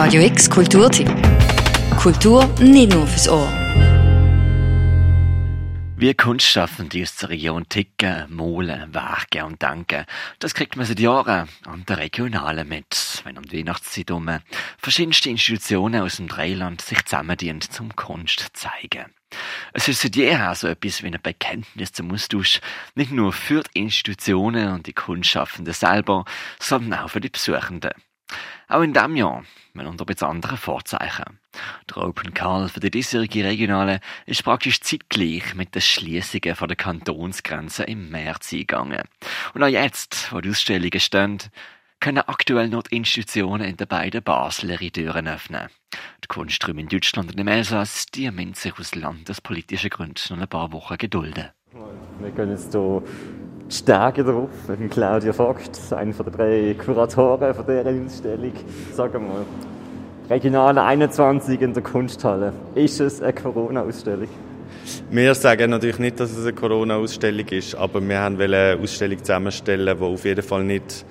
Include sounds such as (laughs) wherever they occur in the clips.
Radio X Kulturtipp. Kultur nicht nur fürs Ohr. Wie Kunstschaffende aus der Region ticken, malen, werken und denken, das kriegt man seit Jahren an der Regionalen mit, wenn um die Weihnachtszeit herum verschiedenste Institutionen aus dem Dreiland sich zusammendienen zum Kunst zeigen. Es ist seit jeher so etwas wie ein Bekenntnis zum Austausch, nicht nur für die Institutionen und die Kunstschaffenden selber, sondern auch für die Besuchenden. Auch in diesem Jahr, mit unter ein anderen Vorzeichen. Der Open Call für die diesjährige Regionale ist praktisch zeitgleich mit den Schließungen der Kantonsgrenze im März eingegangen. Und auch jetzt, wo die Ausstellungen stehen, können aktuell noch die Institutionen in den beiden Basler Türen öffnen. Die Kunsträume in Deutschland und im Elsass, die müssen sich aus landespolitischen Gründen noch ein paar Wochen gedulden. Wir gehen jetzt hier Stärke drauf. Bin Claudia Vogt, einer der drei Kuratoren von dieser Ausstellung. Sagen wir, Regionale 21 in der Kunsthalle. Ist es eine Corona-Ausstellung? Wir sagen natürlich nicht, dass es eine Corona-Ausstellung ist, aber wir haben eine Ausstellung zusammenstellen, die auf jeden Fall nicht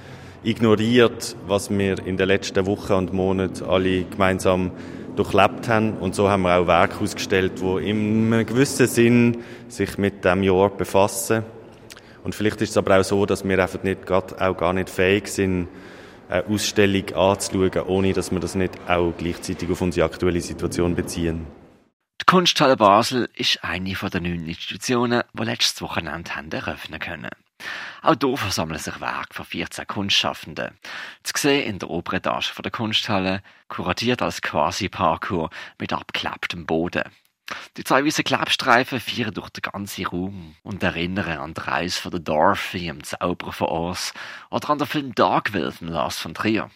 ignoriert, was wir in den letzten Wochen und Monaten alle gemeinsam durchlebt haben. Und so haben wir auch Werke ausgestellt, die in einem gewissen Sinn sich mit dem Jahr befassen. Und vielleicht ist es aber auch so, dass wir einfach nicht, auch gar nicht fähig sind, eine Ausstellung anzuschauen, ohne dass wir das nicht auch gleichzeitig auf unsere aktuelle Situation beziehen. Die Kunsthalle Basel ist eine den neun Institutionen, die letztes Wochenende haben eröffnen können. Auch hier versammeln sich Werke von 14 Kunstschaffenden. Zu sehen in der oberen Etage der Kunsthalle, kuratiert als Quasi-Parkour mit abgeklebtem Boden. Die zwei weißen Klebstreifen führen durch den ganzen Raum und erinnern an die Reise von der Dorothy, im Zauberer von Oz, oder an den Film Darkville von Lars von Trier.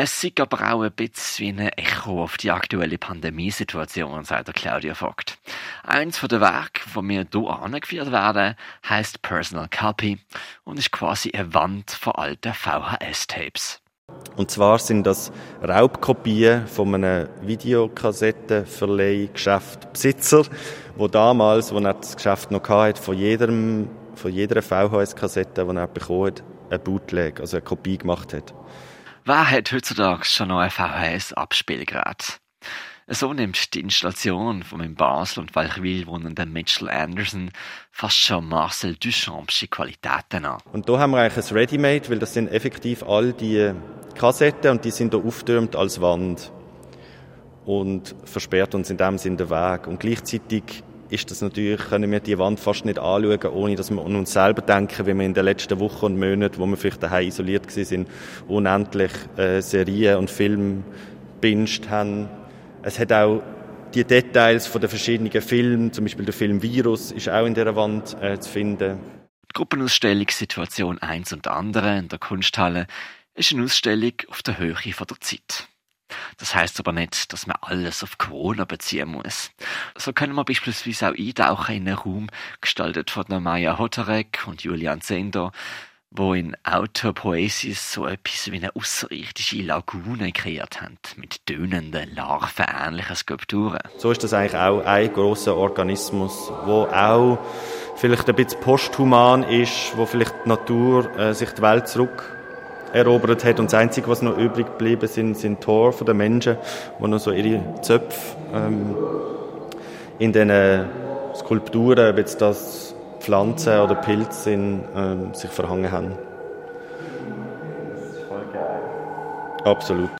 Es ist aber auch ein bisschen wie ein Echo auf die aktuelle Pandemiesituation, sagt der Claudia Vogt. Eins von den Werken, die mir hier angeführt werden, heißt Personal Copy und ist quasi eine Wand von alten VHS-Tapes. Und zwar sind das Raubkopien von einem Videokassettenverleihgeschäft Besitzer, wo damals, wo er das Geschäft noch hatte, von jedem, von jeder VHS-Kassette, die er bekommen hat, ein Bootleg, also eine Kopie gemacht hat. Wer hat heutzutage schon noch ein VHS-Abspielgerät? So nimmt die Installation von in Basel und Walchwil wohnenden Mitchell Anderson fast schon Marcel Duchampsche Qualitäten an. Und da haben wir eigentlich ein Ready-Made, weil das sind effektiv all die Kassetten und die sind da auftürmt als Wand und versperrt uns in dem Sinn den Weg. Und gleichzeitig ist das natürlich, können wir die Wand fast nicht anschauen, ohne dass wir an uns selber denken, wie wir in den letzten Wochen und Monaten, wo wir vielleicht daheim isoliert sind, unendlich äh, Serien und Filme binged haben. Es hat auch die Details von den verschiedenen Filmen, zum Beispiel der Film Virus, ist auch in dieser Wand äh, zu finden. Die Gruppenausstellung Situation 1 und andere in der Kunsthalle ist eine Ausstellung auf der Höhe von der Zeit. Das heißt aber nicht, dass man alles auf Corona beziehen muss. So können wir beispielsweise auch eintauchen in einen Raum, gestaltet von Maya Hotarek und Julian Zender, wo in Outer Poesis so etwas wie eine außerirdische Lagune kreiert haben, mit tönenden, larvenähnlichen Skulpturen. So ist das eigentlich auch ein großer Organismus, wo auch vielleicht ein bisschen posthuman ist, wo vielleicht die Natur äh, sich die Welt zurück erobert hat. Und das Einzige, was noch übrig geblieben sind, sind Tore von den Menschen, die noch so ihre Zöpfe ähm, in diesen Skulpturen, ob jetzt das Pflanzen oder Pilze sind, ähm, sich verhangen haben. Das ist voll geil. Absolut.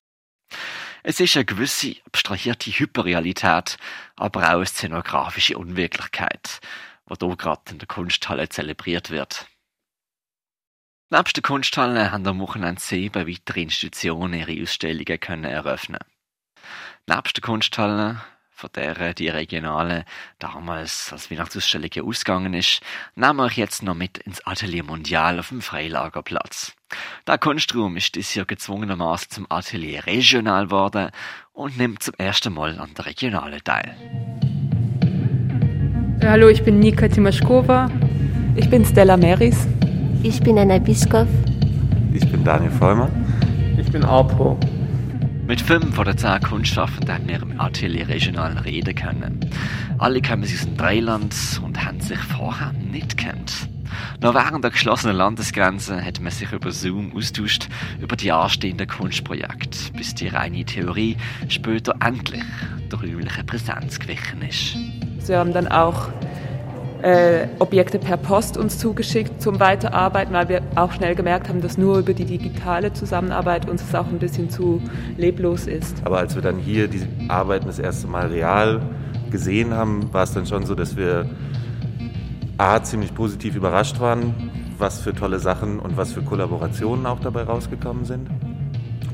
Es ist eine gewisse abstrahierte Hyperrealität, aber auch eine szenografische Unwirklichkeit, die hier gerade in der Kunsthalle zelebriert wird. Nebst den Kunsthallen haben am Wochenende sieben weitere Institutionen ihre Ausstellungen können eröffnen. Nebst den Kunsthallen, von der die Regionale damals als Weihnachtsausstellung ausgegangen ist, nehmen wir jetzt noch mit ins Atelier Mondial auf dem Freilagerplatz. Der Kunstraum ist dieses Jahr gezwungenermaßen zum Atelier Regional geworden und nimmt zum ersten Mal an der Regionale teil. Hallo, ich bin Nika Timaschkova. Ich bin Stella Meris. Ich bin Anna Biskow. Ich bin Daniel Vollmer. Ich bin Arpo. Mit fünf von den zehn Kunstschaffenden haben wir im Atelier regional reden können. Alle kommen aus dem Dreiland und haben sich vorher nicht kennt. Noch während der geschlossenen Landesgrenze hat man sich über Zoom austauscht über die anstehenden Kunstprojekte, bis die reine Theorie später endlich der räumlichen Präsenz gewichen ist. Wir haben dann auch äh, Objekte per Post uns zugeschickt zum Weiterarbeiten, weil wir auch schnell gemerkt haben, dass nur über die digitale Zusammenarbeit uns das auch ein bisschen zu leblos ist. Aber als wir dann hier die Arbeiten das erste Mal real gesehen haben, war es dann schon so, dass wir A, ziemlich positiv überrascht waren, was für tolle Sachen und was für Kollaborationen auch dabei rausgekommen sind.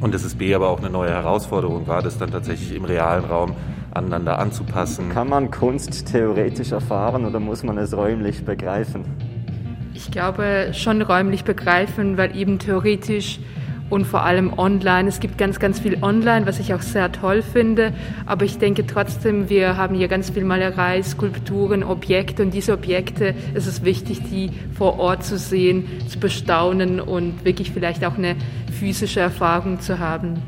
Und dass es B aber auch eine neue Herausforderung war, das dann tatsächlich im realen Raum aneinander anzupassen. Kann man Kunst theoretisch erfahren oder muss man es räumlich begreifen? Ich glaube schon räumlich begreifen, weil eben theoretisch und vor allem online. Es gibt ganz, ganz viel online, was ich auch sehr toll finde. Aber ich denke trotzdem, wir haben hier ganz viel Malerei, Skulpturen, Objekte und diese Objekte, es ist wichtig, die vor Ort zu sehen, zu bestaunen und wirklich vielleicht auch eine physische Erfahrung zu haben.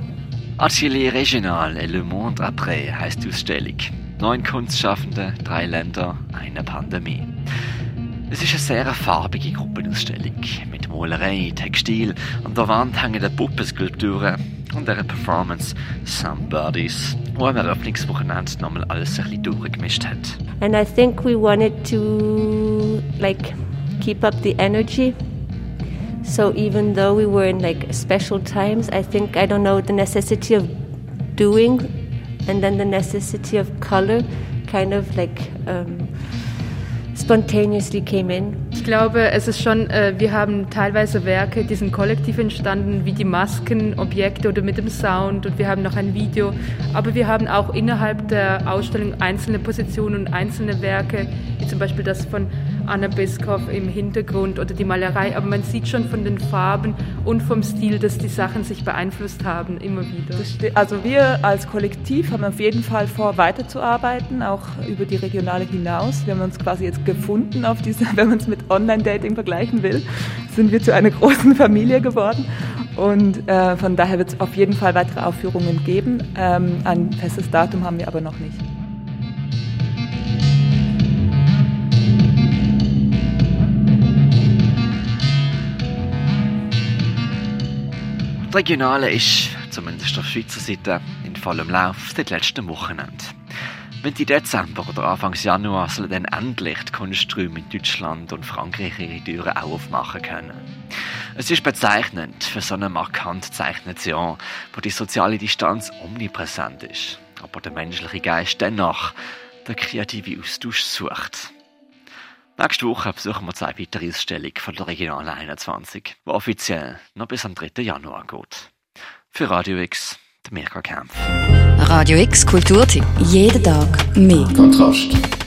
Atelier Regional et Le Monde Après heißt die Ausstellung. Neun Kunstschaffende, drei Länder, eine Pandemie. Es ist eine sehr farbige Gruppenausstellung mit Malerei, Textil, an der Wand hängen Puppenskulpturen und einer Performance Somebodies, wo am Eröffnungswochenende nochmal alles ein bisschen durchgemischt hat. And I think we wanted to like keep up the energy So even though we were in like special times, I think I don't know the necessity of doing, and then the necessity of color, kind of like um, spontaneously came in. Ich glaube, es ist schon, äh, wir haben teilweise Werke, die sind kollektiv entstanden, wie die Masken, Objekte oder mit dem Sound und wir haben noch ein Video. Aber wir haben auch innerhalb der Ausstellung einzelne Positionen und einzelne Werke, wie zum Beispiel das von Anna Biskow im Hintergrund oder die Malerei, aber man sieht schon von den Farben und vom Stil, dass die Sachen sich beeinflusst haben, immer wieder. Also wir als Kollektiv haben auf jeden Fall vor, weiterzuarbeiten, auch über die Regionale hinaus. Wir haben uns quasi jetzt gefunden auf diese, (laughs) wenn man es mit Online-Dating vergleichen will, sind wir zu einer großen Familie geworden. Und äh, von daher wird es auf jeden Fall weitere Aufführungen geben. Ähm, ein festes Datum haben wir aber noch nicht. Die Regionale ist, zumindest auf Schweizer Seite, in vollem Lauf seit letztem Wochenende. Mitte Dezember oder Anfang Januar sollen dann endlich die Kunsträume in Deutschland und Frankreich ihre Türen auch aufmachen können. Es ist bezeichnend für so ein markant gezeichnetes Jahr, wo die soziale Distanz omnipräsent ist, aber der menschliche Geist dennoch der kreative Austausch sucht. Nächste Woche besuchen wir zwei weitere Ausstellungen von der Regionalen 21, die offiziell noch bis am 3. Januar geht. Für Radio X, der Mirka Kempf. Radio X Kulturtipp. Jeden Tag mehr. Kontrast.